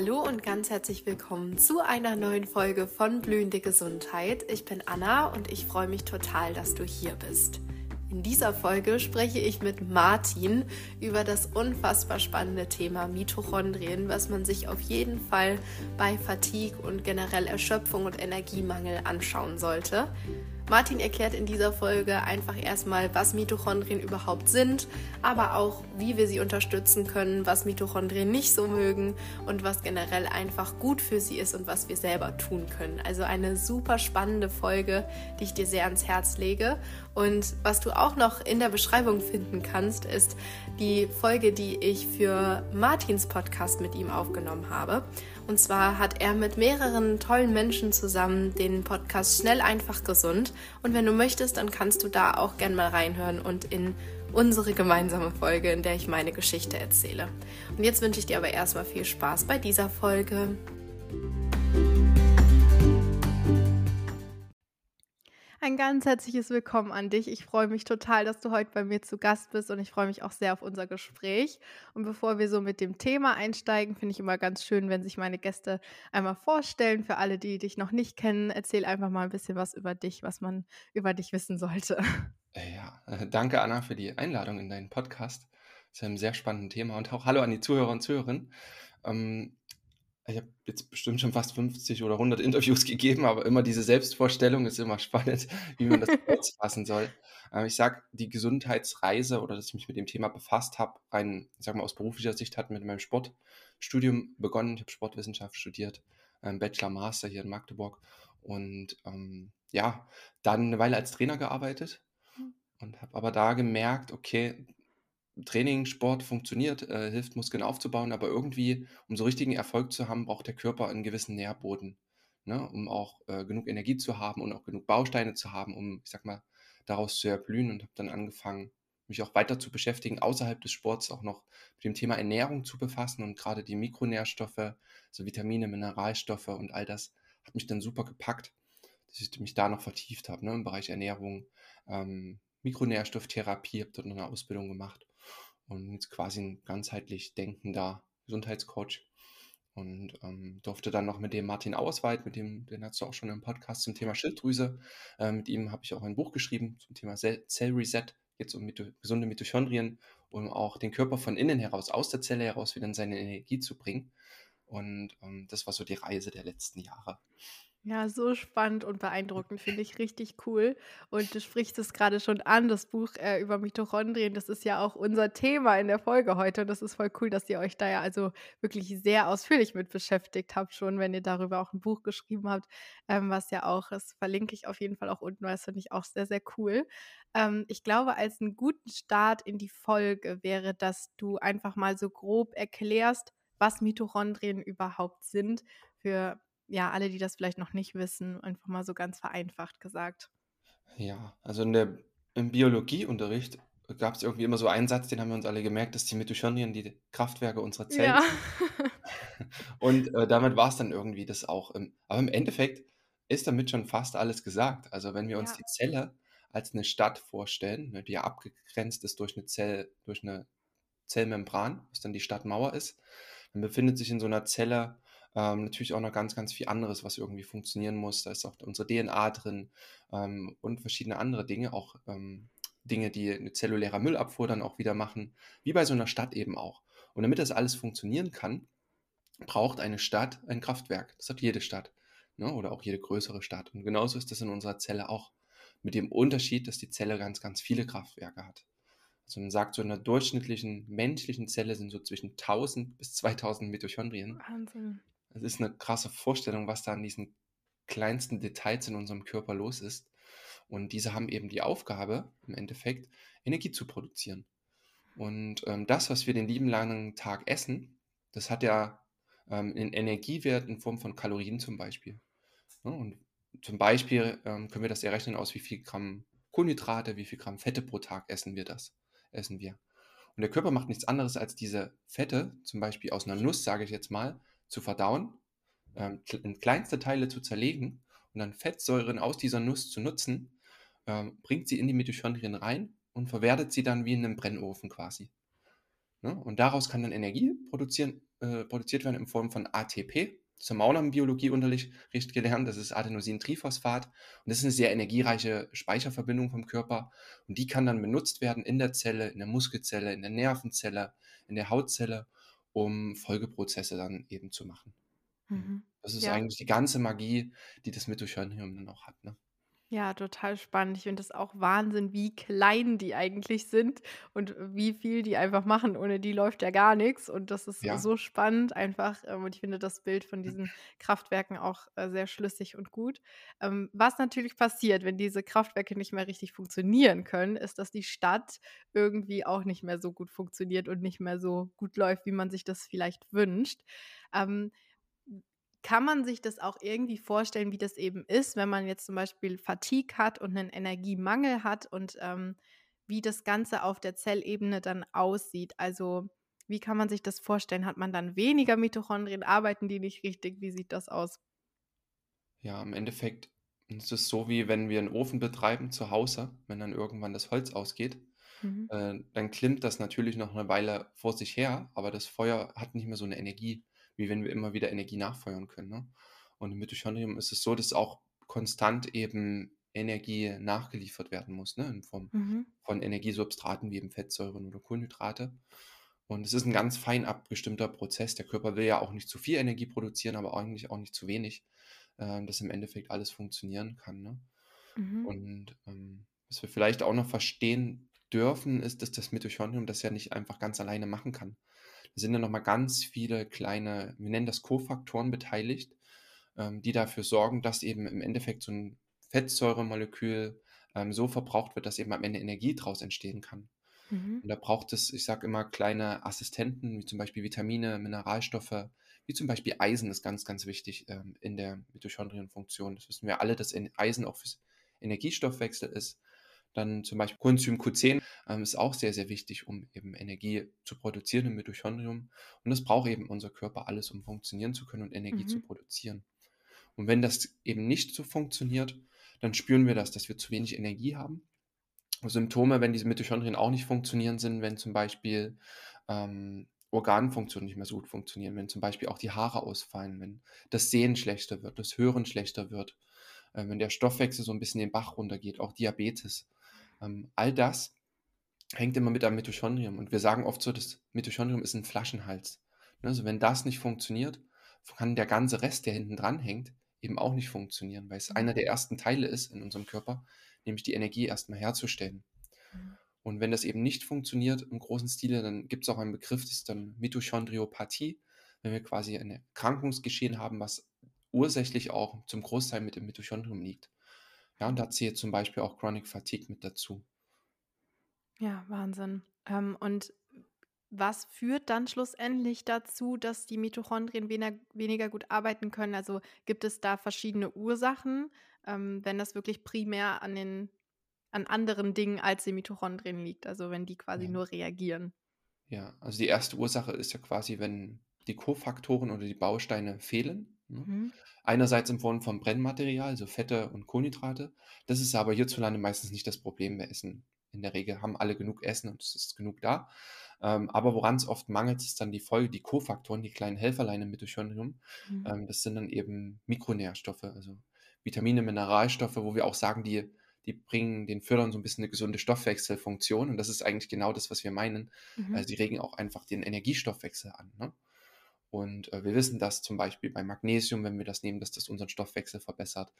Hallo und ganz herzlich willkommen zu einer neuen Folge von Blühende Gesundheit. Ich bin Anna und ich freue mich total, dass du hier bist. In dieser Folge spreche ich mit Martin über das unfassbar spannende Thema Mitochondrien, was man sich auf jeden Fall bei Fatigue und generell Erschöpfung und Energiemangel anschauen sollte. Martin erklärt in dieser Folge einfach erstmal, was Mitochondrien überhaupt sind, aber auch, wie wir sie unterstützen können, was Mitochondrien nicht so mögen und was generell einfach gut für sie ist und was wir selber tun können. Also eine super spannende Folge, die ich dir sehr ans Herz lege. Und was du auch noch in der Beschreibung finden kannst, ist die Folge, die ich für Martins Podcast mit ihm aufgenommen habe. Und zwar hat er mit mehreren tollen Menschen zusammen den Podcast Schnell, einfach, gesund. Und wenn du möchtest, dann kannst du da auch gern mal reinhören und in unsere gemeinsame Folge, in der ich meine Geschichte erzähle. Und jetzt wünsche ich dir aber erstmal viel Spaß bei dieser Folge. Ganz herzliches Willkommen an dich. Ich freue mich total, dass du heute bei mir zu Gast bist und ich freue mich auch sehr auf unser Gespräch. Und bevor wir so mit dem Thema einsteigen, finde ich immer ganz schön, wenn sich meine Gäste einmal vorstellen. Für alle, die dich noch nicht kennen, erzähl einfach mal ein bisschen was über dich, was man über dich wissen sollte. Äh, ja, äh, danke Anna für die Einladung in deinen Podcast. Das ist ein sehr spannendes Thema und auch Hallo an die Zuhörer und Zuhörerinnen. Ähm, ich habe jetzt bestimmt schon fast 50 oder 100 Interviews gegeben, aber immer diese Selbstvorstellung ist immer spannend, wie man das fassen soll. Ähm, ich sage, die Gesundheitsreise oder dass ich mich mit dem Thema befasst habe, ich sag mal aus beruflicher Sicht hat mit meinem Sportstudium begonnen. Ich habe Sportwissenschaft studiert, Bachelor, Master hier in Magdeburg und ähm, ja, dann eine Weile als Trainer gearbeitet hm. und habe aber da gemerkt, okay, Training, Sport funktioniert, äh, hilft, Muskeln aufzubauen, aber irgendwie, um so richtigen Erfolg zu haben, braucht der Körper einen gewissen Nährboden, ne? um auch äh, genug Energie zu haben und auch genug Bausteine zu haben, um, ich sag mal, daraus zu erblühen und habe dann angefangen, mich auch weiter zu beschäftigen, außerhalb des Sports auch noch mit dem Thema Ernährung zu befassen und gerade die Mikronährstoffe, also Vitamine, Mineralstoffe und all das hat mich dann super gepackt, dass ich mich da noch vertieft habe, ne? im Bereich Ernährung, ähm, Mikronährstofftherapie, habe dort noch eine Ausbildung gemacht und jetzt quasi ein ganzheitlich denkender Gesundheitscoach. Und ähm, durfte dann noch mit dem Martin Ausweit, mit dem, den hast du auch schon im Podcast zum Thema Schilddrüse. Äh, mit ihm habe ich auch ein Buch geschrieben zum Thema Cell Reset, jetzt um Mito gesunde Mitochondrien, um auch den Körper von innen heraus, aus der Zelle heraus wieder in seine Energie zu bringen. Und ähm, das war so die Reise der letzten Jahre. Ja, so spannend und beeindruckend, finde ich richtig cool. Und du sprichst es gerade schon an, das Buch äh, über Mitochondrien, das ist ja auch unser Thema in der Folge heute. Und das ist voll cool, dass ihr euch da ja also wirklich sehr ausführlich mit beschäftigt habt, schon wenn ihr darüber auch ein Buch geschrieben habt, ähm, was ja auch, das verlinke ich auf jeden Fall auch unten, weil das finde ich auch sehr, sehr cool. Ähm, ich glaube, als einen guten Start in die Folge wäre, dass du einfach mal so grob erklärst, was Mitochondrien überhaupt sind für ja, alle, die das vielleicht noch nicht wissen, einfach mal so ganz vereinfacht gesagt. Ja, also in der, im Biologieunterricht gab es irgendwie immer so einen Satz, den haben wir uns alle gemerkt, dass die Mitochondrien die Kraftwerke unserer Zellen ja. sind. Und äh, damit war es dann irgendwie das auch. Im, aber im Endeffekt ist damit schon fast alles gesagt. Also wenn wir uns ja. die Zelle als eine Stadt vorstellen, ne, die ja abgegrenzt ist durch eine Zell, durch eine Zellmembran, was dann die Stadtmauer ist, dann befindet sich in so einer Zelle ähm, natürlich auch noch ganz, ganz viel anderes, was irgendwie funktionieren muss. Da ist auch unsere DNA drin ähm, und verschiedene andere Dinge, auch ähm, Dinge, die eine zelluläre Müllabfuhr dann auch wieder machen, wie bei so einer Stadt eben auch. Und damit das alles funktionieren kann, braucht eine Stadt ein Kraftwerk. Das hat jede Stadt ne? oder auch jede größere Stadt. Und genauso ist das in unserer Zelle auch. Mit dem Unterschied, dass die Zelle ganz, ganz viele Kraftwerke hat. Also man sagt, so in einer durchschnittlichen menschlichen Zelle sind so zwischen 1000 bis 2000 Mitochondrien. Wahnsinn. Es ist eine krasse Vorstellung, was da an diesen kleinsten Details in unserem Körper los ist. Und diese haben eben die Aufgabe, im Endeffekt, Energie zu produzieren. Und ähm, das, was wir den lieben langen Tag essen, das hat ja ähm, einen Energiewert in Form von Kalorien zum Beispiel. Ja, und zum Beispiel ähm, können wir das errechnen aus, wie viel Gramm Kohlenhydrate, wie viel Gramm Fette pro Tag essen wir das, essen wir. Und der Körper macht nichts anderes als diese Fette, zum Beispiel aus einer Nuss, sage ich jetzt mal, zu verdauen, ähm, in kleinste Teile zu zerlegen und dann Fettsäuren aus dieser Nuss zu nutzen, ähm, bringt sie in die Mitochondrien rein und verwertet sie dann wie in einem Brennofen quasi. Ne? Und daraus kann dann Energie produzieren äh, produziert werden in Form von ATP. Das haben wir gelernt. Das ist Adenosintriphosphat. Und das ist eine sehr energiereiche Speicherverbindung vom Körper. Und die kann dann benutzt werden in der Zelle, in der Muskelzelle, in der Nervenzelle, in der Hautzelle, um Folgeprozesse dann eben zu machen. Mhm. Das ist ja. eigentlich die ganze Magie, die das Mitochondrium dann auch hat. Ne? Ja, total spannend. Ich finde das auch Wahnsinn, wie klein die eigentlich sind und wie viel die einfach machen. Ohne die läuft ja gar nichts. Und das ist Ja. so spannend einfach. Ähm, und ich finde das Bild von diesen Kraftwerken auch äh, sehr schlüssig und gut. Ähm, was natürlich passiert, wenn diese Kraftwerke nicht mehr richtig funktionieren können, ist, dass die Stadt irgendwie auch nicht mehr so gut funktioniert und nicht mehr so gut läuft, wie man sich das vielleicht wünscht. Ähm, kann man sich das auch irgendwie vorstellen, wie das eben ist, wenn man jetzt zum Beispiel Fatigue hat und einen Energiemangel hat und ähm, wie das Ganze auf der Zellebene dann aussieht? Also wie kann man sich das vorstellen? Hat man dann weniger Mitochondrien? Arbeiten die nicht richtig? Wie sieht das aus? Ja, im Endeffekt ist es so, wie wenn wir einen Ofen betreiben zu Hause, wenn dann irgendwann das Holz ausgeht, Mhm. äh, dann klimmt das natürlich noch eine Weile vor sich her, aber das Feuer hat nicht mehr so eine Energie wie wenn wir immer wieder Energie nachfeuern können. Ne? Und im Mitochondrium ist es so, dass auch konstant eben Energie nachgeliefert werden muss, ne? in Form Mhm. von Energiesubstraten wie eben Fettsäuren oder Kohlenhydrate. Und es ist ein ganz fein abgestimmter Prozess. Der Körper will ja auch nicht zu viel Energie produzieren, aber eigentlich auch nicht zu wenig, äh, dass im Endeffekt alles funktionieren kann. Ne? Mhm. Und ähm, was wir vielleicht auch noch verstehen dürfen, ist, dass das Mitochondrium das ja nicht einfach ganz alleine machen kann sind dann nochmal ganz viele kleine, wir nennen das Kofaktoren beteiligt, ähm, die dafür sorgen, dass eben im Endeffekt so ein Fettsäuremolekül ähm, so verbraucht wird, dass eben am Ende Energie daraus entstehen kann. Mhm. Und da braucht es, ich sage immer, kleine Assistenten, wie zum Beispiel Vitamine, Mineralstoffe, wie zum Beispiel Eisen ist ganz, ganz wichtig ähm, in der Mitochondrienfunktion. Das wissen wir alle, dass Eisen auch fürs Energiestoffwechsel ist. Dann zum Beispiel Coenzym Q10 ähm, ist auch sehr, sehr wichtig, um eben Energie zu produzieren im Mitochondrium. Und das braucht eben unser Körper alles, um funktionieren zu können und Energie mhm. zu produzieren. Und wenn das eben nicht so funktioniert, dann spüren wir das, dass wir zu wenig Energie haben. Symptome, wenn diese Mitochondrien auch nicht funktionieren, sind, wenn zum Beispiel ähm, Organfunktionen nicht mehr so gut funktionieren, wenn zum Beispiel auch die Haare ausfallen, wenn das Sehen schlechter wird, das Hören schlechter wird, äh, wenn der Stoffwechsel so ein bisschen den Bach runtergeht, auch Diabetes. Ähm, all das hängt immer mit am Mitochondrium. Und wir sagen oft so, das Mitochondrium ist ein Flaschenhals. Ne, also wenn das nicht funktioniert, kann der ganze Rest, der hinten dran hängt, eben auch nicht funktionieren, weil es mhm. einer der ersten Teile ist in unserem Körper, nämlich die Energie erstmal herzustellen. Mhm. Und wenn das eben nicht funktioniert im großen Stile, dann gibt es auch einen Begriff, das ist dann Mitochondriopathie, wenn wir quasi ein Erkrankungsgeschehen haben, was ursächlich auch zum Großteil mit dem Mitochondrium liegt. Ja, und da zählt zum Beispiel auch Chronic Fatigue mit dazu. Ja, Wahnsinn. Ähm, und was führt dann schlussendlich dazu, dass die Mitochondrien weniger, weniger gut arbeiten können? Also gibt es da verschiedene Ursachen, ähm, wenn das wirklich primär an den an anderen Dingen als den Mitochondrien liegt, also wenn die quasi Ja. nur reagieren. Ja, also die erste Ursache ist ja quasi, wenn die Kofaktoren oder die Bausteine fehlen. Ne? Mhm. Einerseits in Form von Brennmaterial, also Fette und Kohlenhydrate. Das ist aber hierzulande meistens nicht das Problem. Wir essen in der Regel, haben alle genug Essen und es ist genug da. Ähm, aber woran es oft mangelt, ist dann die Folge, die Kofaktoren, die kleinen Helferlein im Mitochondrium. Mhm. Ähm, das sind dann eben Mikronährstoffe, also Vitamine, Mineralstoffe, wo wir auch sagen, die, die bringen, den fördern so ein bisschen eine gesunde Stoffwechselfunktion. Und das ist eigentlich genau das, was wir meinen. Mhm. Also die regen auch einfach den Energiestoffwechsel an. Ne? Und äh, wir wissen, dass zum Beispiel bei Magnesium, wenn wir das nehmen, dass das unseren Stoffwechsel verbessert.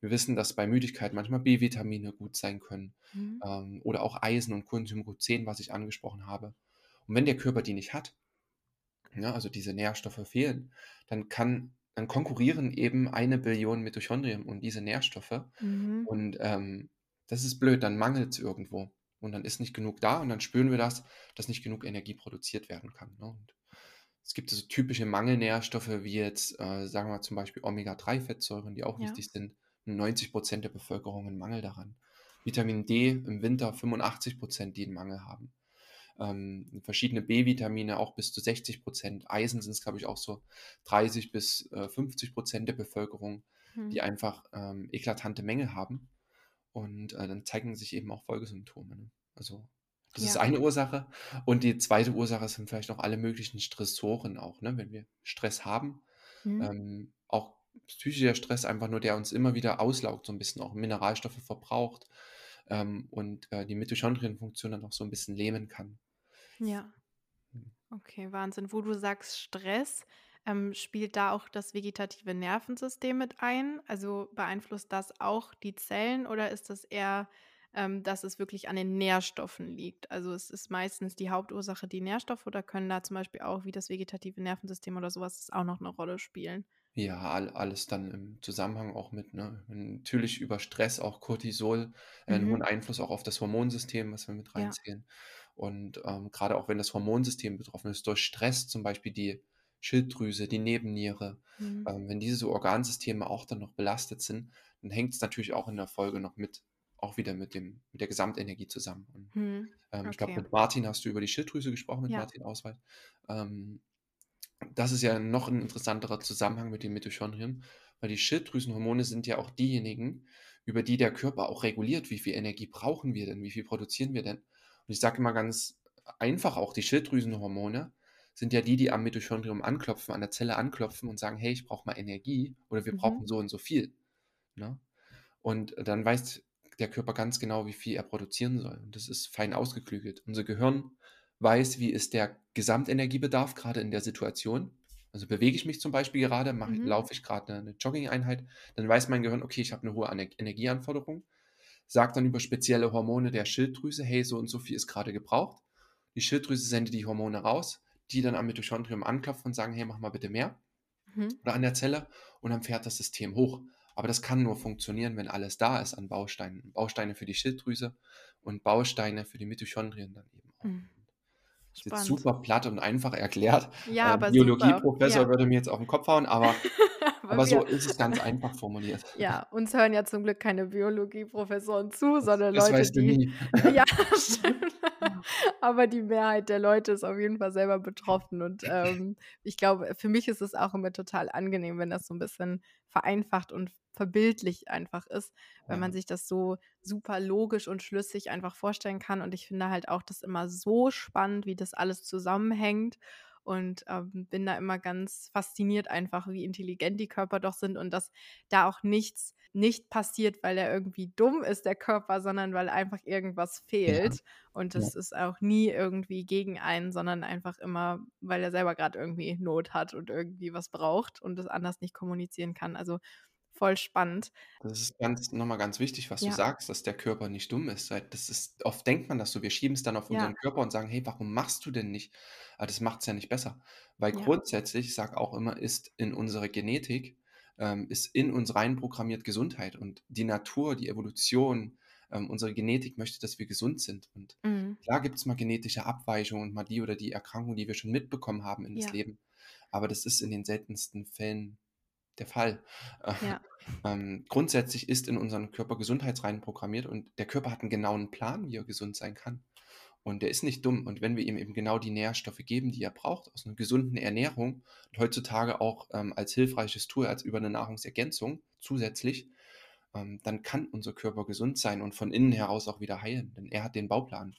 Wir wissen, dass bei Müdigkeit manchmal B-Vitamine gut sein können Mhm. ähm, oder auch Eisen und Coenzym Q10, was ich angesprochen habe. Und wenn der Körper die nicht hat, ja, also diese Nährstoffe fehlen, dann kann, dann konkurrieren eben eine Billion Mitochondrien um diese Nährstoffe. Mhm. Und ähm, das ist blöd, dann mangelt es irgendwo. Und dann ist nicht genug da und dann spüren wir das, dass nicht genug Energie produziert werden kann. Ne? Und es gibt so typische Mangelnährstoffe wie jetzt, äh, sagen wir zum Beispiel Omega-3-Fettsäuren, die auch Ja. wichtig sind. 90 Prozent der Bevölkerung einen Mangel daran. Vitamin D im Winter 85 Prozent, die einen Mangel haben. Ähm, verschiedene B-Vitamine auch bis zu 60 Prozent. Eisen sind es, glaube ich, auch so 30 bis äh, 50 Prozent der Bevölkerung, die Mhm. einfach ähm, eklatante Mängel haben. Und äh, dann zeigen sich eben auch Folgesymptome. Ne? Also Das ist eine Ursache. Und die zweite Ursache sind vielleicht auch alle möglichen Stressoren auch, ne? Wenn wir Stress haben, Mhm. ähm, auch psychischer Stress einfach nur, der uns immer wieder auslaugt, so ein bisschen auch Mineralstoffe verbraucht, ähm, und, äh, die Mitochondrienfunktion dann auch so ein bisschen lähmen kann. Ja. Mhm. Okay, Wahnsinn. Wo du sagst Stress, ähm, spielt da auch das vegetative Nervensystem mit ein? Also, beeinflusst das auch die Zellen oder ist das eher, ähm, dass es wirklich an den Nährstoffen liegt? Also, es ist meistens die Hauptursache die Nährstoffe oder können da zum Beispiel auch wie das vegetative Nervensystem oder sowas auch noch eine Rolle spielen? Ja, all alles dann im Zusammenhang auch mit, ne? Natürlich über Stress auch Cortisol, äh, 'n hohen Mhm. Einfluss auch auf das Hormonsystem, was wir mit Ja. reinzählen. Und, ähm, grade auch wenn das Hormonsystem betroffen ist durch Stress, zum Beispiel die Schilddrüse, die Nebenniere, Mhm. ähm, wenn diese so Organsysteme auch dann noch belastet sind, dann hängt es natürlich auch in der Folge noch mit auch wieder mit dem mit der Gesamtenergie zusammen. Und, Mhm. ähm, ich glaube, Okay. mit Martin hast du über die Schilddrüse gesprochen, mit Ja. Martin Auswald. Ähm das ist ja noch ein interessanterer Zusammenhang mit den Mitochondrien, weil die Schilddrüsenhormone sind ja auch diejenigen, über die der Körper auch reguliert, wie viel Energie brauchen wir denn, wie viel produzieren wir denn? Und ich sage immer ganz einfach auch, die Schilddrüsenhormone sind ja die, die am Mitochondrium anklopfen, an der Zelle anklopfen und sagen: „Hey, ich brauche mal Energie“ oder „Wir Mhm. brauchen so und so viel“, ne? Und dann weiß der Körper ganz genau, wie viel er produzieren soll. Und das ist fein ausgeklügelt. Unser Gehirn weiß, wie ist der Gesamtenergiebedarf gerade in der Situation. Also bewege ich mich zum Beispiel gerade, mache, Mhm. laufe ich gerade eine, Jogging-Einheit, dann weiß mein Gehirn, okay, ich habe eine hohe Ener- Energieanforderung, sagt dann über spezielle Hormone der Schilddrüse, hey, so und so viel ist gerade gebraucht. Die Schilddrüse sendet die Hormone raus, die dann am Mitochondrium anklopfen und sagen, hey, mach mal bitte mehr Mhm. oder an der Zelle und dann fährt das System hoch. Aber das kann nur funktionieren, wenn alles da ist an Bausteinen. Bausteine für die Schilddrüse und Bausteine für die Mitochondrien dann eben auch. Mhm. Ist jetzt Spannend. super platt und einfach erklärt. Ja, Äh, aber super. Biologieprofessor Ja. würde mir jetzt auf den Kopf hauen, aber, Aber so ist es ganz einfach formuliert. ja, uns hören ja zum Glück keine Biologieprofessoren zu, sondern Das Leute, weißt du die nie. ja, stimmt. Aber die Mehrheit der Leute ist auf jeden Fall selber betroffen und, ähm, ich glaube, für mich ist es auch immer total angenehm, wenn das so 'n bisschen vereinfacht und verbildlicht einfach ist, wenn man sich das so super logisch und schlüssig einfach vorstellen kann und ich finde halt auch das immer so spannend, wie das alles zusammenhängt und, ähm, bin da immer ganz fasziniert einfach, wie intelligent die Körper doch sind und dass da auch nichts nicht passiert, weil er irgendwie dumm ist, der Körper, sondern weil einfach irgendwas Ja, fehlt. Und ja. das ist auch nie irgendwie gegen einen, sondern einfach immer, weil er selber gerade irgendwie Not hat und irgendwie was braucht und das anders nicht kommunizieren kann. Also voll spannend. Das ist ganz noch mal ganz wichtig, was du Ja, sagst, dass der Körper nicht dumm ist. Das ist oft denkt man das so, wir schieben es dann auf ja, unseren Körper und sagen: „Hey, warum machst du denn nicht?“ Aber das macht es ja nicht besser. Weil ja, grundsätzlich, ich sage auch immer, ist in unserer Genetik ähm, ist in uns rein programmiert Gesundheit und die Natur, die Evolution, ähm, unsere Genetik möchte, dass wir gesund sind. Und mhm, klar gibt es mal genetische Abweichungen und mal die oder die Erkrankung, die wir schon mitbekommen haben in das ja, Leben. Aber das ist in den seltensten Fällen der Fall. Äh, ja, ähm, grundsätzlich ist in unseren Körper gesundheitsrein programmiert und der Körper hat einen genauen Plan, wie er gesund sein kann. Und der ist nicht dumm. Und wenn wir ihm eben genau die Nährstoffe geben, die er braucht, aus einer gesunden Ernährung und heutzutage auch ähm, als hilfreiches Tool, als über eine Nahrungsergänzung zusätzlich, ähm, dann kann unser Körper gesund sein und von innen heraus auch wieder heilen, denn er hat den Bauplan.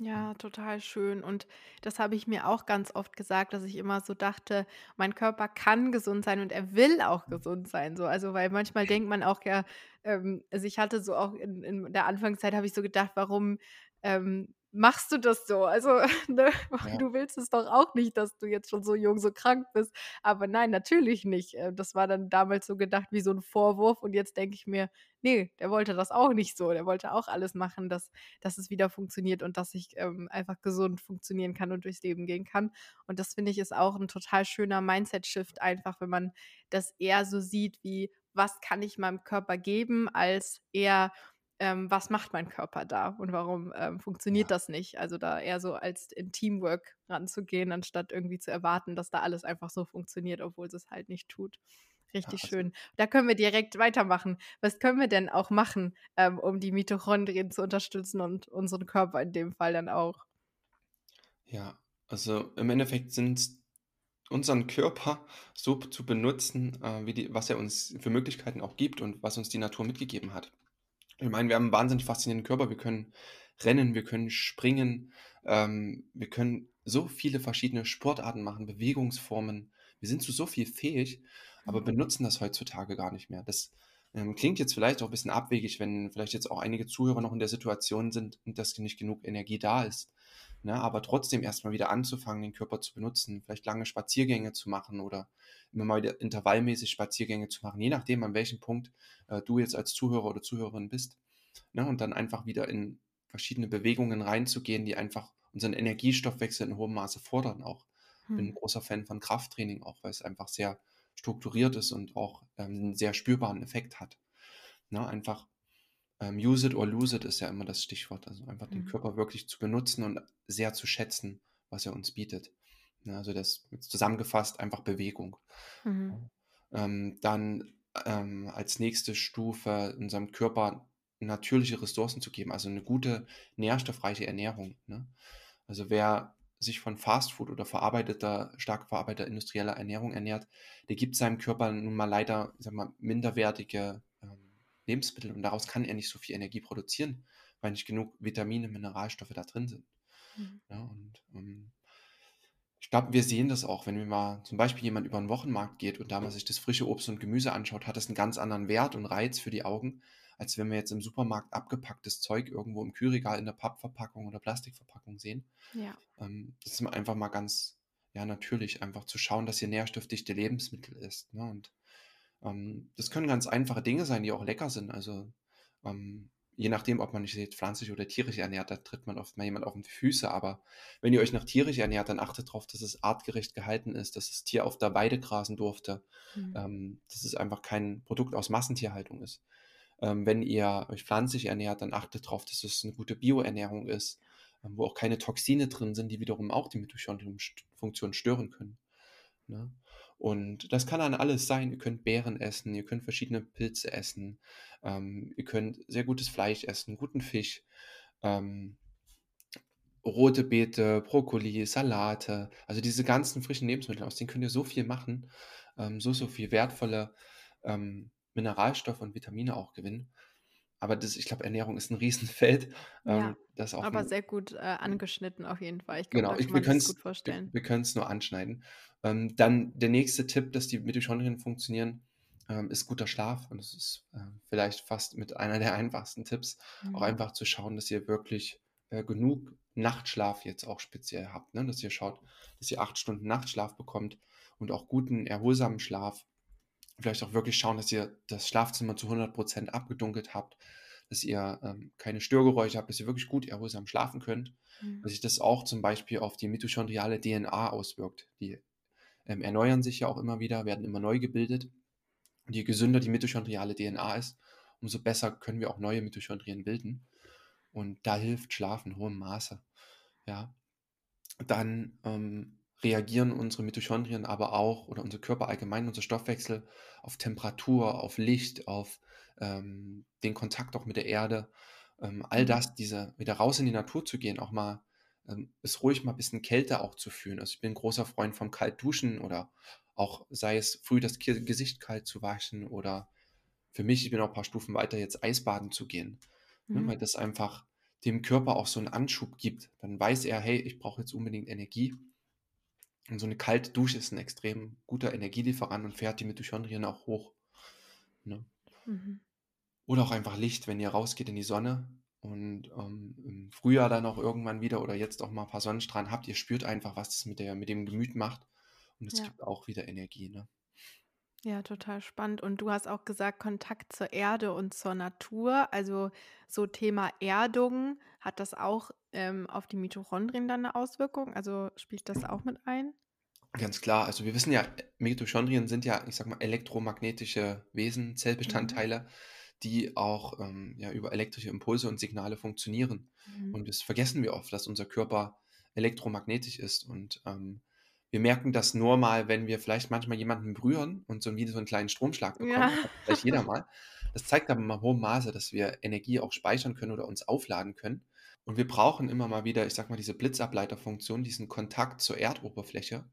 Ja, total schön. Und das habe ich mir auch ganz oft gesagt, dass ich immer so dachte, mein Körper kann gesund sein und er will auch gesund sein. So, also, weil manchmal denkt man auch ja, ähm, also ich hatte so auch in, in der Anfangszeit habe ich so gedacht, warum ähm, machst du das so? Also, ne, Ja, du willst es doch auch nicht, dass du jetzt schon so jung, so krank bist. Aber nein, natürlich nicht. Äh, Das war dann damals so gedacht wie so ein Vorwurf. Und jetzt denke ich mir, nee, der wollte das auch nicht so. Der wollte auch alles machen, dass dass es wieder funktioniert und dass ich, ähm, einfach gesund funktionieren kann und durchs Leben gehen kann. Und das finde ich ist auch ein total schöner Mindset-Shift einfach, wenn man das eher so sieht wie: „Was kann ich meinem Körper geben?“, als eher, ähm: „Was macht mein Körper da und warum, ähm, funktioniert ja, das nicht?“ Also, da eher so als in Teamwork ranzugehen, anstatt irgendwie zu erwarten, dass da alles einfach so funktioniert, obwohl es halt nicht tut. ja, Richtig also schön. Da können wir direkt weitermachen. Was können wir denn auch machen, ähm, um die Mitochondrien zu unterstützen und unseren Körper in dem Fall dann auch? Ja, also im Endeffekt sind unseren Körper so zu benutzen, äh, wie die, was er uns für Möglichkeiten auch gibt und was uns die Natur mitgegeben hat. Ich meine, wir haben einen wahnsinnig faszinierenden Körper. Wir können rennen, wir können springen, ähm, wir können so viele verschiedene Sportarten machen, Bewegungsformen. Wir sind zu so viel fähig, aber Mhm. benutzen das heutzutage gar nicht mehr. Das ähm, klingt jetzt vielleicht auch ein bisschen abwegig, wenn vielleicht jetzt auch einige Zuhörer noch in der Situation sind und dass nicht genug Energie da ist. Ne? Aber trotzdem erstmal wieder anzufangen, den Körper zu benutzen, vielleicht lange Spaziergänge zu machen oder immer mal wieder intervallmäßig Spaziergänge zu machen, je nachdem, an welchem Punkt äh, du jetzt als Zuhörer oder Zuhörerin bist. Ne? Und dann einfach wieder in verschiedene Bewegungen reinzugehen, die einfach unseren Energiestoffwechsel in hohem Maße fordern auch. Bin ein Hm. großer Fan von Krafttraining auch, weil es einfach sehr strukturiert ist und auch ähm, einen sehr spürbaren Effekt hat. Ne? Einfach ähm, use it or lose it ist ja immer das Stichwort. Also einfach den Mhm. Körper wirklich zu benutzen und sehr zu schätzen, was er uns bietet. Ne? Also das jetzt zusammengefasst einfach Bewegung. Mhm. Ähm, dann ähm, als nächste Stufe unserem Körper natürliche Ressourcen zu geben, also eine gute, nährstoffreiche Ernährung. Ne? Also wer sich von Fastfood oder verarbeiteter, stark verarbeiteter industrieller Ernährung ernährt, der gibt seinem Körper nun mal leider, sag mal, minderwertige Lebensmittel und daraus kann er nicht so viel Energie produzieren, weil nicht genug Vitamine, Mineralstoffe da drin sind. Mhm. Ja, und ähm, ich glaube, wir sehen das auch, wenn wir mal zum Beispiel jemand über den Wochenmarkt geht und da mal sich das frische Obst und Gemüse anschaut, hat das einen ganz anderen Wert und Reiz für die Augen, als wenn wir jetzt im Supermarkt abgepacktes Zeug irgendwo im Kühlregal in der Pappverpackung oder Plastikverpackung sehen. Ja. Ähm, das ist einfach mal ganz ja, natürlich, einfach zu schauen, dass hier nährstoffdichte Lebensmittel ist. Ne? Und ähm, das können ganz einfache Dinge sein, die auch lecker sind. Also ähm, je nachdem, ob man sich jetzt pflanzlich oder tierisch ernährt, da tritt man oft mal jemand auf die Füße. Aber wenn ihr euch nach tierisch ernährt, dann achtet darauf, dass es artgerecht gehalten ist, dass das Tier auf der Weide grasen durfte, Mhm. ähm, dass es einfach kein Produkt aus Massentierhaltung ist. Ähm, wenn ihr euch pflanzlich ernährt, dann achtet darauf, dass es eine gute Bioernährung ist, ähm, wo auch keine Toxine drin sind, die wiederum auch die Mitochondrienfunktion stören können. Ne? Und das kann dann alles sein. Ihr könnt Beeren essen, ihr könnt verschiedene Pilze essen, ähm, ihr könnt sehr gutes Fleisch essen, guten Fisch, ähm, rote Beete, Brokkoli, Salate, also diese ganzen frischen Lebensmittel, aus denen könnt ihr so viel machen, ähm, so, so viel wertvolle ähm, Mineralstoffe und Vitamine auch gewinnen. Aber das, ich glaube, Ernährung ist ein Riesenfeld, Ja, ähm, das auch aber sehr gut äh, angeschnitten auf jeden Fall. Ich glaube, Genau, ich, kann wir können es nur anschneiden. Ähm, dann der nächste Tipp, dass die Mitochondrien funktionieren, ähm, ist guter Schlaf. Und das ist äh, vielleicht fast mit einer der einfachsten Tipps, auch Mhm. einfach zu schauen, dass ihr wirklich äh, genug Nachtschlaf jetzt auch speziell habt. Ne? Dass ihr schaut, dass ihr acht Stunden Nachtschlaf bekommt und auch guten, erholsamen Schlaf. Vielleicht auch wirklich schauen, dass ihr das Schlafzimmer zu 100% abgedunkelt habt, dass ihr ähm, keine Störgeräusche habt, dass ihr wirklich gut erholsam schlafen könnt Mhm. dass sich das auch zum Beispiel auf die mitochondriale DNA auswirkt. Die ähm, erneuern sich ja auch immer wieder, werden immer neu gebildet. Und je gesünder die mitochondriale DNA ist, umso besser können wir auch neue Mitochondrien bilden. Und da hilft Schlaf in hohem Maße. Ja. Dann ähm, reagieren unsere Mitochondrien aber auch oder unser Körper allgemein, unser Stoffwechsel auf Temperatur, auf Licht, auf ähm, den Kontakt auch mit der Erde. Ähm, all Mhm. das, diese wieder raus in die Natur zu gehen, auch mal es ruhig mal ein bisschen kälter auch zu fühlen. Also ich bin ein großer Freund vom Kaltduschen oder auch sei es früh das Gesicht kalt zu waschen oder für mich, ich bin auch ein paar Stufen weiter, jetzt Eisbaden zu gehen. Ne? Mhm. Weil das einfach dem Körper auch so einen Anschub gibt. Dann weiß er, hey, ich brauche jetzt unbedingt Energie. Und so eine kalte Dusche ist ein extrem guter Energielieferant und fährt die Mitochondrien auch hoch. Ne? Mhm. Oder auch einfach Licht, wenn ihr rausgeht in die Sonne und ähm, im Frühjahr dann auch irgendwann wieder oder jetzt auch mal ein paar Sonnenstrahlen habt, ihr spürt einfach, was das mit, der, mit dem Gemüt macht. Und es Ja. gibt auch wieder Energie. Ne? Ja, total spannend. Und du hast auch gesagt, Kontakt zur Erde und zur Natur. Also so Thema Erdung, hat das auch ähm, auf die Mitochondrien dann eine Auswirkung? Also spielt das auch mit ein? Ganz klar, also wir wissen ja, Mitochondrien sind ja, ich sag mal, elektromagnetische Wesen, Mhm. Die auch ähm, ja, über elektrische Impulse und Signale funktionieren. Mhm. Und das vergessen wir oft, dass unser Körper elektromagnetisch ist. Und ähm, wir merken das nur mal, wenn wir vielleicht manchmal jemanden berühren und so wie so einen kleinen Stromschlag bekommen. Ja. Vielleicht jeder mal. Das zeigt aber mal in hohem Maße, dass wir Energie auch speichern können oder uns aufladen können. Und wir brauchen immer mal wieder, ich sag mal, diese Blitzableiterfunktion, diesen Kontakt zur Erdoberfläche,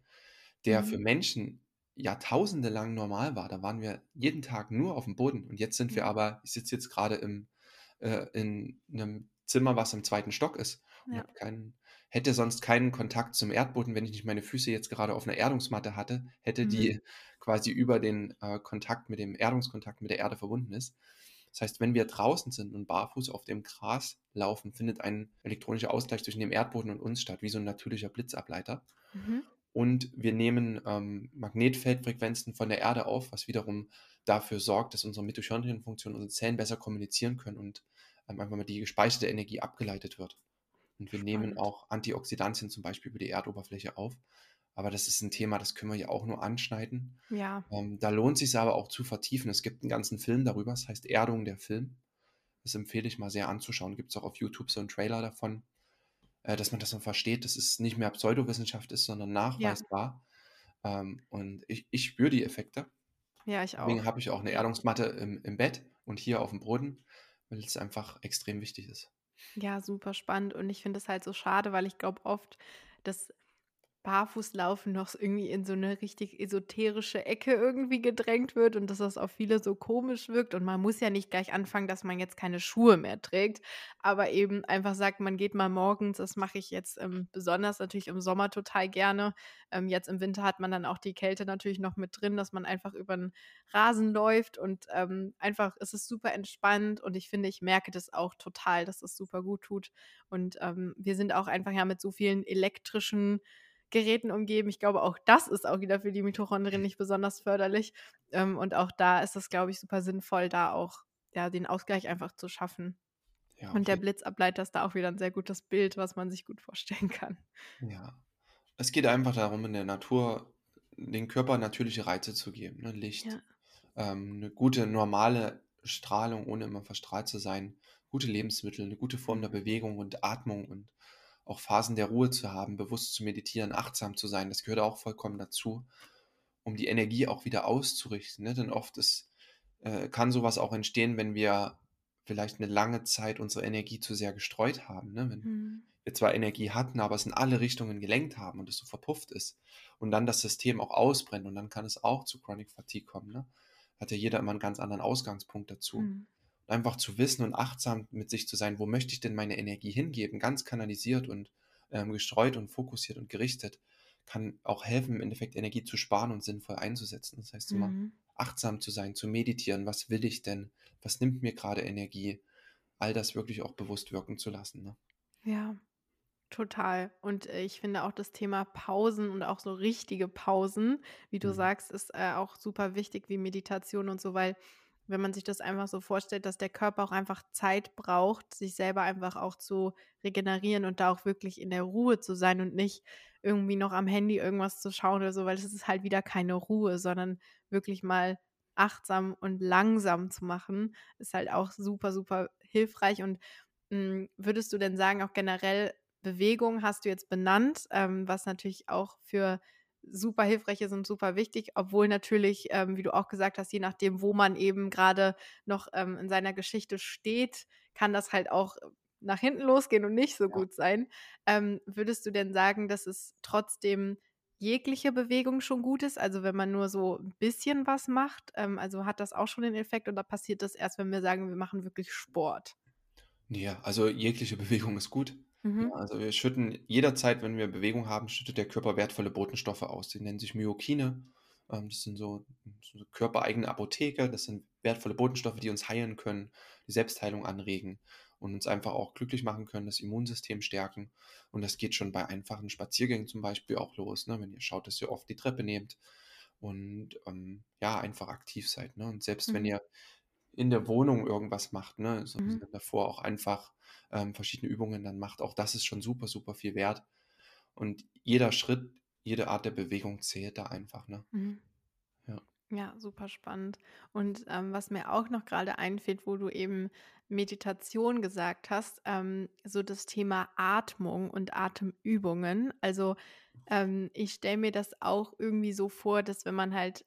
der für Mhm. Menschen Jahrtausende lang normal war. Da waren wir jeden Tag nur auf dem Boden. Und jetzt sind wir Ja. aber, ich sitze jetzt gerade im, äh, in einem Zimmer, was im zweiten Stock ist. Und Ja. keinen, hätte sonst keinen Kontakt zum Erdboden, wenn ich nicht meine Füße jetzt gerade auf einer Erdungsmatte hatte, hätte Mhm. die quasi über den äh, Kontakt mit dem Erdungskontakt mit der Erde verbunden ist. Das heißt, wenn wir draußen sind und barfuß auf dem Gras laufen, findet ein elektronischer Ausgleich zwischen dem Erdboden und uns statt, wie so ein natürlicher Blitzableiter. Mhm. Und wir nehmen ähm, Magnetfeldfrequenzen von der Erde auf, was wiederum dafür sorgt, dass unsere Mitochondrienfunktion, unsere Zellen besser kommunizieren können und ähm, einfach mal die gespeicherte Energie abgeleitet wird. Und wir nehmen Spannend. auch Antioxidantien zum Beispiel über die Erdoberfläche auf. Aber das ist ein Thema, das können wir ja auch nur anschneiden. Ja. Ähm, da lohnt sich aber auch zu vertiefen. Es gibt einen ganzen Film darüber, das heißt Erdung der Film. Das empfehle ich mal sehr anzuschauen. Gibt es auch auf YouTube so einen Trailer davon, äh, dass man das dann versteht, dass es nicht mehr Pseudowissenschaft ist, sondern Ja. nachweisbar. Ähm, und ich, ich spüre die Effekte. Ja, ich Deswegen auch. habe ich auch eine Ja. Erdungsmatte im, im Bett und hier auf dem Boden, weil es einfach extrem wichtig ist. Ja, super spannend. Und ich finde es halt so schade, weil ich glaube oft, dass Barfußlaufen noch so irgendwie in so eine richtig esoterische Ecke irgendwie gedrängt wird und dass das auf viele so komisch wirkt. Und man muss ja nicht gleich anfangen, dass man jetzt keine Schuhe mehr trägt, aber eben einfach sagt, man geht mal morgens, das mache ich jetzt ähm, besonders natürlich im Sommer total gerne. Ähm, jetzt im Winter hat man dann auch die Kälte natürlich noch mit drin, dass man einfach über den Rasen läuft und ähm, einfach es ist super entspannt und ich finde, ich merke das auch total, dass es super gut tut. Und ähm, wir sind auch einfach ja mit so vielen elektrischen Geräten umgeben. Ich glaube, auch das ist auch wieder für die Mitochondrien nicht besonders förderlich. Ähm, und auch da ist es, glaube ich, super sinnvoll, da auch ja, den Ausgleich einfach zu schaffen. Ja, Und auf der Blitzableiter ist da auch wieder ein sehr gutes Bild, was man sich gut vorstellen kann. Ja. Es geht einfach darum, in der Natur den Körper natürliche Reize zu geben. Ne? Licht, Ja. ähm, eine gute, normale Strahlung, ohne immer verstrahlt zu sein, gute Lebensmittel, eine gute Form der. Bewegung und Atmung und auch Phasen der Ruhe zu haben, bewusst zu meditieren, achtsam zu sein. Das gehört auch vollkommen dazu, um die Energie auch wieder auszurichten. Ne? Denn oft ist, äh, kann sowas auch entstehen, wenn wir vielleicht eine lange Zeit unsere Energie zu sehr gestreut haben. Ne? Wenn Mhm. wir zwar Energie hatten, aber es in alle Richtungen gelenkt haben und es so verpufft ist und dann das System auch ausbrennt und dann kann es auch zu Chronic Fatigue kommen. Ne? Hat ja jeder immer einen ganz anderen Ausgangspunkt dazu. Mhm. Einfach zu wissen und achtsam mit sich zu sein, wo möchte ich denn meine Energie hingeben, ganz kanalisiert und ähm, gestreut und fokussiert und gerichtet, kann auch helfen, im Endeffekt Energie zu sparen und sinnvoll einzusetzen. Das heißt immer Mhm. achtsam zu sein, zu meditieren, was will ich denn, was nimmt mir gerade Energie, all das wirklich auch bewusst wirken zu lassen. Ne? Ja, total. Und äh, ich finde auch das Thema Pausen und auch so richtige Pausen, wie du Mhm. sagst, ist äh, auch super wichtig wie Meditation und so, weil wenn man sich das einfach so vorstellt, dass der Körper auch einfach Zeit braucht, sich selber einfach auch zu regenerieren und da auch wirklich in der Ruhe zu sein und nicht irgendwie noch am Handy irgendwas zu schauen oder so, weil es ist halt wieder keine Ruhe, sondern wirklich mal achtsam und langsam zu machen, ist halt auch super, super hilfreich. Und mh, würdest du denn sagen, auch generell Bewegung hast du jetzt benannt, ähm, was natürlich auch für super hilfreich ist und super wichtig, obwohl natürlich, ähm, wie du auch gesagt hast, je nachdem, wo man eben gerade noch ähm, in seiner Geschichte steht, kann das halt auch nach hinten losgehen und nicht so Ja. gut sein. Ähm, würdest du denn sagen, dass es trotzdem jegliche Bewegung schon gut ist? Also wenn man nur so ein bisschen was macht, ähm, also hat das auch schon den Effekt oder passiert das erst, wenn wir sagen, wir machen wirklich Sport? Ja, also jegliche Bewegung ist gut. Ja, Mhm. also wir schütten jederzeit, wenn wir Bewegung haben, schüttet der Körper wertvolle Botenstoffe aus. Die nennen sich Myokine. Ähm, das sind so, so körpereigene Apotheke. Das sind wertvolle Botenstoffe, die uns heilen können, die Selbstheilung anregen und uns einfach auch glücklich machen können, das Immunsystem stärken. Und das geht schon bei einfachen Spaziergängen zum Beispiel auch los, ne? wenn ihr schaut, dass ihr oft die Treppe nehmt und ähm, ja, einfach aktiv seid. Ne? Und selbst wenn Mhm. ihr in der Wohnung irgendwas macht, ne, so Mhm. davor auch einfach ähm, verschiedene Übungen dann macht, auch das ist schon super, super viel wert. Und jeder Schritt, jede Art der Bewegung zählt da einfach, ne? Mhm. Ja. Ja, super spannend. Und ähm, was mir auch noch gerade einfällt, wo du eben Meditation gesagt hast, ähm, so das Thema Atmung und Atemübungen. Also ähm, ich stelle mir das auch irgendwie so vor, dass wenn man halt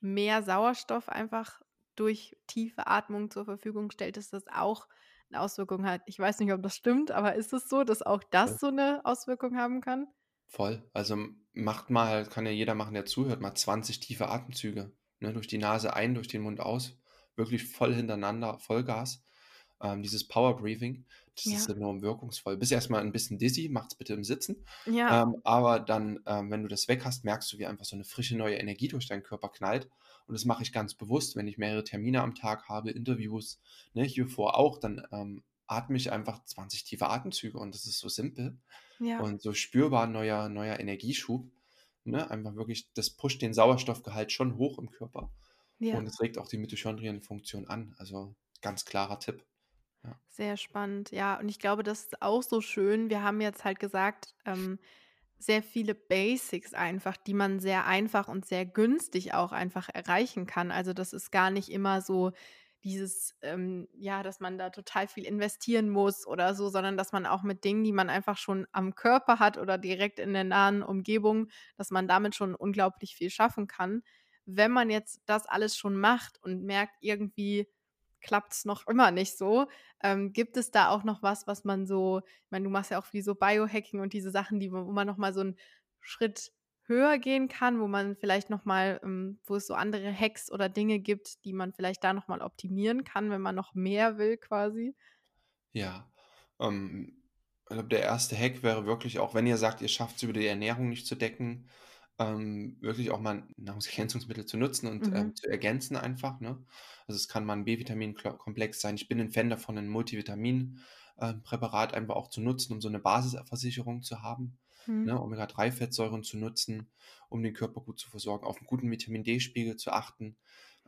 mehr Sauerstoff einfach durch tiefe Atmung zur Verfügung stellt, dass das auch eine Auswirkung hat. Ich weiß nicht, ob das stimmt, aber ist es so, dass auch das so eine Auswirkung haben kann? Voll. Also macht mal, kann ja jeder machen, der zuhört, mal 20 tiefe Atemzüge. Ne? Durch die Nase ein, durch den Mund aus. Wirklich voll hintereinander, Vollgas. Ähm, dieses Power Breathing, Das ist Ja. enorm wirkungsvoll. Bist erstmal ein bisschen dizzy, mach's bitte im Sitzen. Ja. Ähm, aber dann, ähm, wenn du das weg hast, merkst du, wie einfach so eine frische neue Energie durch deinen Körper knallt. Und das mache ich ganz bewusst, wenn ich mehrere Termine am Tag habe, Interviews, ne, hiervor auch, dann ähm, atme ich einfach 20 tiefe Atemzüge und das ist so simpel Ja. und so spürbar neuer, neuer Energieschub. Ne? Einfach wirklich, das pusht den Sauerstoffgehalt schon hoch im Körper Ja. und es regt auch die Mitochondrienfunktion an. Also ganz klarer Tipp. Ja. Sehr spannend, ja. Und ich glaube, das ist auch so schön. Wir haben jetzt halt gesagt, ähm, sehr viele Basics einfach, die man sehr einfach und sehr günstig auch einfach erreichen kann. Also das ist gar nicht immer so dieses, ähm, ja, dass man da total viel investieren muss oder so, sondern dass man auch mit Dingen, die man einfach schon am Körper hat oder direkt in der nahen Umgebung, dass man damit schon unglaublich viel schaffen kann. Wenn man jetzt das alles schon macht und merkt, irgendwie klappt es noch immer nicht so, ähm, gibt es da auch noch was, was man so, ich meine, du machst ja auch viel so Biohacking und diese Sachen, die, wo man noch mal so einen Schritt höher gehen kann, wo man vielleicht noch mal, ähm, wo es so andere Hacks oder Dinge gibt, die man vielleicht da noch mal optimieren kann, wenn man noch mehr will quasi? Ja, ähm, ich glaube, der erste Hack wäre wirklich, auch wenn ihr sagt, ihr schafft es über die Ernährung nicht zu decken, ähm, wirklich auch mal Nahrungsergänzungsmittel zu nutzen und Mhm. ähm, zu ergänzen einfach. Ne? Also es kann mal ein B-Vitamin-Komplex sein. Ich bin ein Fan davon, ein Multivitamin-Präparat einfach auch zu nutzen, um so eine Basisversicherung zu haben. Mhm. Ne? Omega-3-Fettsäuren zu nutzen, um den Körper gut zu versorgen, auf einen guten Vitamin D-Spiegel zu achten.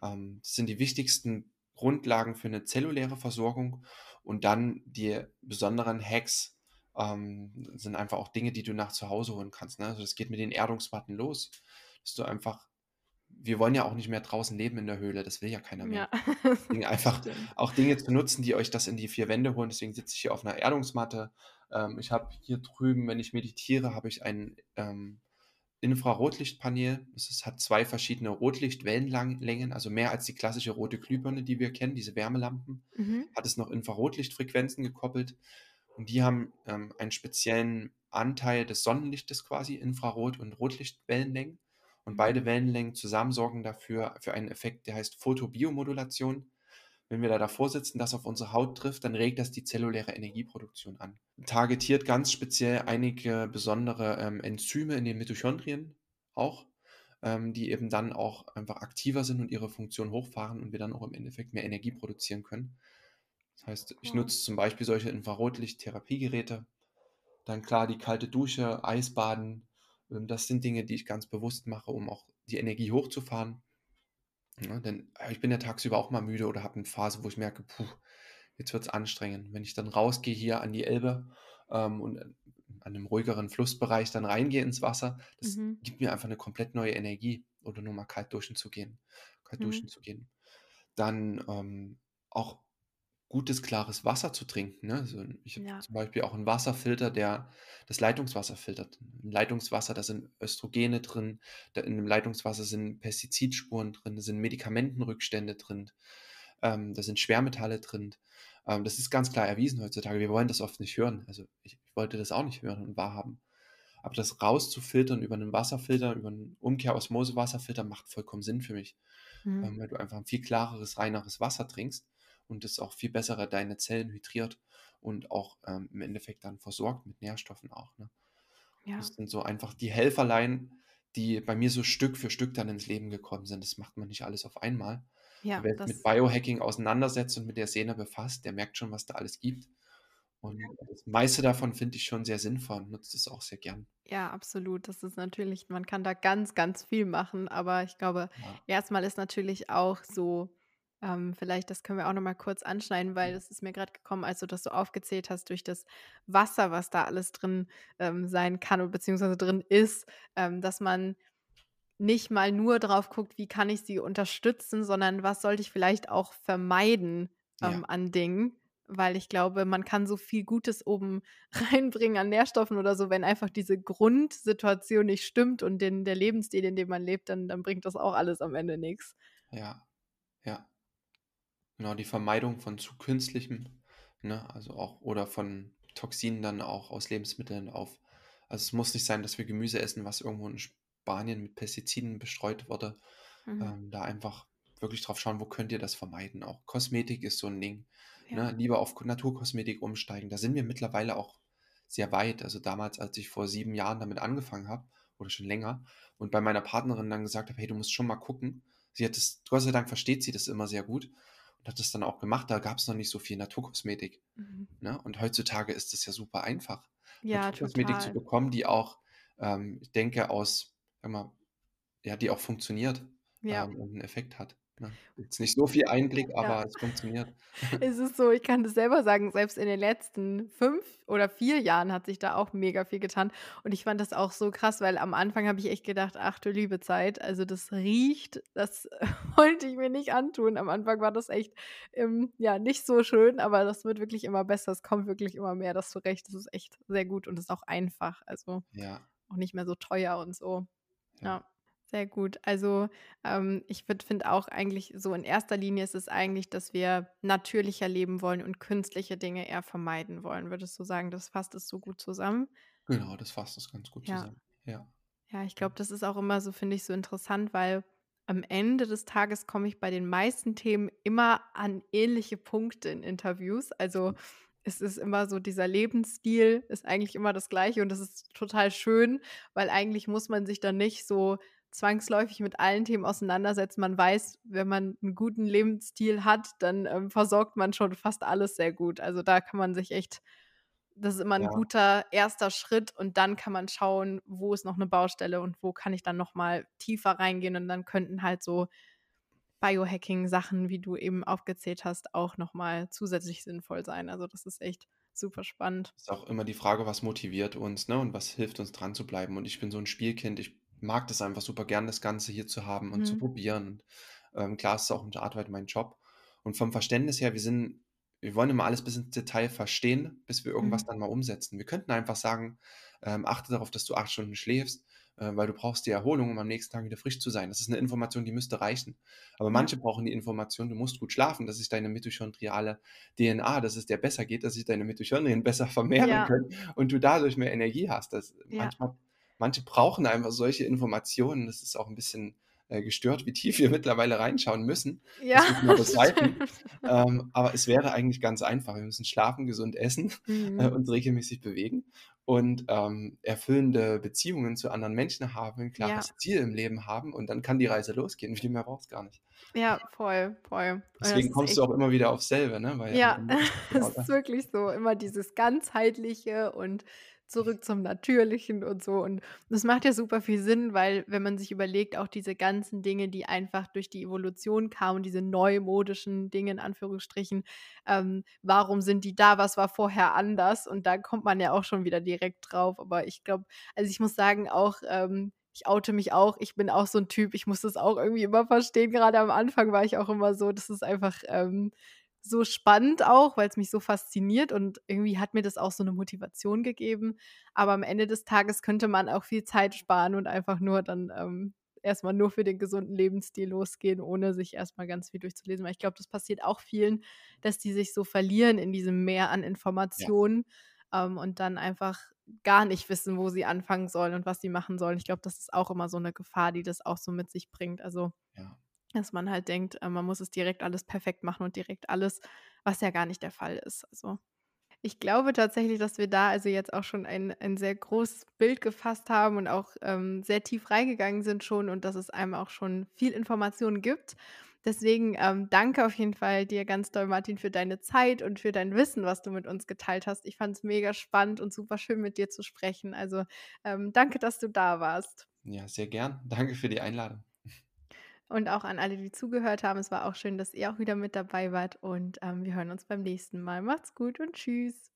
Ähm, das sind die wichtigsten Grundlagen für eine zelluläre Versorgung. Und dann die besonderen Hacks ähm, sind einfach auch Dinge, die du nach zu Hause holen kannst. Ne? Also das geht mit den Erdungsmatten los, dass du einfach, wir wollen ja auch nicht mehr draußen leben in der Höhle, das will ja keiner mehr. Ja. Deswegen einfach auch Dinge zu nutzen, die euch das in die vier Wände holen. Deswegen sitze ich hier auf einer Erdungsmatte. Ähm, ich habe hier drüben, wenn ich meditiere, habe ich ein ähm, Infrarotlichtpanel. Es hat zwei verschiedene Rotlichtwellenlängen, also mehr als die klassische rote Glühbirne, die wir kennen, diese Wärmelampen. Mhm. Hat es noch Infrarotlichtfrequenzen gekoppelt und die haben ähm, einen speziellen Anteil des Sonnenlichtes quasi, Infrarot- und Rotlichtwellenlängen. Und beide Mhm. Wellenlängen zusammen sorgen dafür für einen Effekt, der heißt Photobiomodulation. Wenn wir da davor sitzen, das auf unsere Haut trifft, dann regt das die zelluläre Energieproduktion an. Targetiert ganz speziell einige besondere ähm, Enzyme in den Mitochondrien auch, ähm, die eben dann auch einfach aktiver sind und ihre Funktion hochfahren und wir dann auch im Endeffekt mehr Energie produzieren können. Das heißt, ich Wow. nutze zum Beispiel solche Infrarotlicht-Therapiegeräte. Dann klar die kalte Dusche, Eisbaden. Ähm, Das sind Dinge, die ich ganz bewusst mache, um auch die Energie hochzufahren. Ja, denn äh, ich bin ja tagsüber auch mal müde oder habe eine Phase, wo ich merke, puh, jetzt wird es anstrengend. Wenn ich dann rausgehe hier an die Elbe ähm, und an an einem ruhigeren Flussbereich dann reingehe ins Wasser, das Mhm. gibt mir einfach eine komplett neue Energie. Oder nur mal kalt duschen zu gehen. Kalt Mhm. duschen zu gehen. Dann ähm, auch gutes, klares Wasser zu trinken. Ne? Also ich habe Ja. zum Beispiel auch einen Wasserfilter, der das Leitungswasser filtert. Im Leitungswasser, da sind Östrogene drin, in dem Leitungswasser sind Pestizidspuren drin, da sind Medikamentenrückstände drin, ähm, da sind Schwermetalle drin. Ähm, das ist ganz klar erwiesen heutzutage. Wir wollen das oft nicht hören. Also ich, ich wollte das auch nicht hören und wahrhaben. Aber das rauszufiltern über einen Wasserfilter, über einen Umkehr-Osmose-Wasserfilter macht vollkommen Sinn für mich Mhm. ähm, weil du einfach ein viel klareres, reineres Wasser trinkst und es auch viel besser deine Zellen hydriert und auch ähm, im Endeffekt dann versorgt mit Nährstoffen auch. Ne? Ja. Das sind so einfach die Helferlein, die bei mir so Stück für Stück dann ins Leben gekommen sind. Das macht man nicht alles auf einmal. Ja, Wer sich mit Biohacking auseinandersetzt und mit der Szene befasst, der merkt schon, was da alles gibt. Und das meiste davon finde ich schon sehr sinnvoll und nutze es auch sehr gern. Ja, absolut. Das ist natürlich man kann da ganz, ganz viel machen, aber ich glaube, Ja. erstmal ist natürlich auch so, ähm, vielleicht das können wir auch noch mal kurz anschneiden, weil das ist mir gerade gekommen, als du das so aufgezählt hast, durch das Wasser, was da alles drin, ähm, sein kann oder beziehungsweise drin ist, ähm, dass man nicht mal nur drauf guckt, wie kann ich sie unterstützen, sondern was sollte ich vielleicht auch vermeiden, ähm, Ja. an Dingen. Weil ich glaube, man kann so viel Gutes oben reinbringen an Nährstoffen oder so, wenn einfach diese Grundsituation nicht stimmt und den der Lebensstil, in dem man lebt, dann dann bringt das auch alles am Ende nix. Ja, ja. Genau, die Vermeidung von zu künstlichem, ne, also auch oder von Toxinen dann auch aus Lebensmitteln auf also es muss nicht sein, dass wir Gemüse essen, was irgendwo in Spanien mit Pestiziden bestreut wurde. Mhm. Ähm, da einfach wirklich drauf schauen, wo könnt ihr das vermeiden. Auch Kosmetik ist so ein Ding. Ja. Ne? Lieber auf Naturkosmetik umsteigen. Da sind wir mittlerweile auch sehr weit. Also damals, als ich vor sieben Jahren damit angefangen habe, oder schon länger, und bei meiner Partnerin dann gesagt habe, hey, du musst schon mal gucken. Sie hat es, Gott sei Dank versteht sie das immer sehr gut und hat das dann auch gemacht. Da gab es noch nicht so viel Naturkosmetik. Mhm. Ne? Und heutzutage ist es ja super einfach, Ja, Naturkosmetik zu total. bekommen, die auch, ähm, ich denke, aus, mal, ja, die auch funktioniert Ja. ähm, und einen Effekt hat. Ne? Jetzt nicht so viel Einblick, Ja. aber es funktioniert. Es ist so, ich kann das selber sagen, selbst in den letzten 5 oder 4 Jahren hat sich da auch mega viel getan. Und ich fand das auch so krass, weil am Anfang habe ich echt gedacht: „Ach du liebe Zeit, also das riecht, das wollte ich mir nicht antun.“ Am Anfang war das echt, ähm, ja, nicht so schön, aber das wird wirklich immer besser. Es kommt wirklich immer mehr, da hast du recht. Das ist echt sehr gut und ist auch einfach, also Ja, auch nicht mehr so teuer und so. ja. Ja, sehr gut. Also, ähm, ich finde auch eigentlich so in erster Linie ist es eigentlich, dass wir natürlicher leben wollen und künstliche Dinge eher vermeiden wollen. Würdest du sagen, das fasst es so gut zusammen? Genau, das fasst das ganz gut Ja. zusammen. Ja. Ja, ich glaube, das ist auch immer so, finde ich, so interessant, weil am Ende des Tages komme ich bei den meisten Themen immer an ähnliche Punkte in Interviews. Also es ist immer so, dieser Lebensstil ist eigentlich immer das Gleiche und das ist total schön, weil eigentlich muss man sich dann nicht so zwangsläufig mit allen Themen auseinandersetzen. Man weiß, wenn man einen guten Lebensstil hat, dann ähm, versorgt man schon fast alles sehr gut. Also da kann man sich echt das ist immer 'n Ja. guter erster Schritt und dann kann man schauen, wo ist noch 'ne Baustelle und wo kann ich dann noch mal tiefer reingehen und dann könnten halt so Biohacking-Sachen, wie du eben aufgezählt hast, auch noch mal zusätzlich sinnvoll sein. Also, das ist echt super spannend. Ist auch immer die Frage, was motiviert uns, ne, und was hilft uns dran zu bleiben. Und ich bin so 'n Spielkind. Ich mag das einfach super gern, das Ganze hier zu haben und zu Mhm. probieren. Und, ähm, klar, es ist auch 'ne Art weit mein Job. Und vom Verständnis her, wir sind wir wollen immer alles bis ins Detail verstehen, bis wir irgendwas Mhm. dann mal umsetzen. Wir könnten einfach sagen, ähm: „Achte darauf, dass du 8 Stunden schläfst, äh, weil du brauchst die Erholung, um am nächsten Tag wieder frisch zu sein.“ Das ist 'ne Information, die müsste reichen. Aber manche brauchen die Information: „Du musst gut schlafen, dass sich deine mitochondriale DNA dass es dir besser geht, dass sich deine Mitochondrien besser vermehren Ja. können und du dadurch mehr Energie hast.“ Das Ja. manchmal manche brauchen einfach solche Informationen. Das ist auch 'n bisschen, äh, gestört, wie tief wir mittlerweile reinschauen müssen. Ja, Das. Ähm, aber es wäre eigentlich ganz einfach. Wir müssen schlafen, gesund essen, äh, Mhm. uns regelmäßig bewegen und, ähm, erfüllende Beziehungen zu anderen Menschen haben, 'n Ja. klares Ziel im Leben haben und dann kann die Reise losgehen. Viel mehr braucht's gar nicht. Ja, voll, voll. Und Deswegen kommst du auch immer wieder aufs selbe, ne? Weil Ja, es es ist wirklich so, immer dieses Ganzheitliche und zurück zum Natürlichen und so. Und das macht ja super viel Sinn, weil wenn man sich überlegt, auch diese ganzen Dinge, die einfach durch die Evolution kamen, diese neumodischen Dinge in Anführungsstrichen, ähm, warum sind die da? Was war vorher anders? Und da kommt man ja auch schon wieder direkt drauf. Aber ich glaube also, ich muss sagen auch, ähm, ich oute mich auch, ich bin auch so 'n Typ, ich muss das auch irgendwie immer verstehen. Grade am Anfang war ich auch immer so, das ist einfach, ähm, so spannend auch, weil's mich so fasziniert und irgendwie hat mir das auch so 'ne Motivation gegeben. Aber am Ende des Tages könnte man auch viel Zeit sparen und einfach nur dann, ähm, erst mal nur für den gesunden Lebensstil losgehen, ohne sich erst mal ganz viel durchzulesen. Weil ich glaube, das passiert auch vielen, dass die sich so verlieren in diesem Meer an Ja. Informationen, ähm, und dann einfach gar nicht wissen, wo sie anfangen sollen und was sie machen sollen. Ich glaube, das ist auch immer so 'ne Gefahr, die das auch so mit sich bringt. Also, Ja. Dass man halt denkt, äh, man muss es direkt alles perfekt machen und direkt alles, was ja gar nicht der Fall ist. Also, ich glaube tatsächlich, dass wir da also jetzt auch schon ein ein sehr großes Bild gefasst haben und auch, ähm, sehr tief reingegangen sind schon und dass es einem auch schon viel Informationen gibt. Deswegen, ähm, danke auf jeden Fall dir ganz doll, Martin, für deine Zeit und für dein Wissen, was du mit uns geteilt hast. Ich fand's mega spannend und super schön, mit dir zu sprechen. Also, ähm, danke, dass du da warst. Ja, sehr gern. Danke für die Einladung. Und auch an alle, die zugehört haben. Es war auch schön, dass ihr auch wieder mit dabei wart und, ähm, wir hören uns beim nächsten Mal. Macht's gut und tschüss.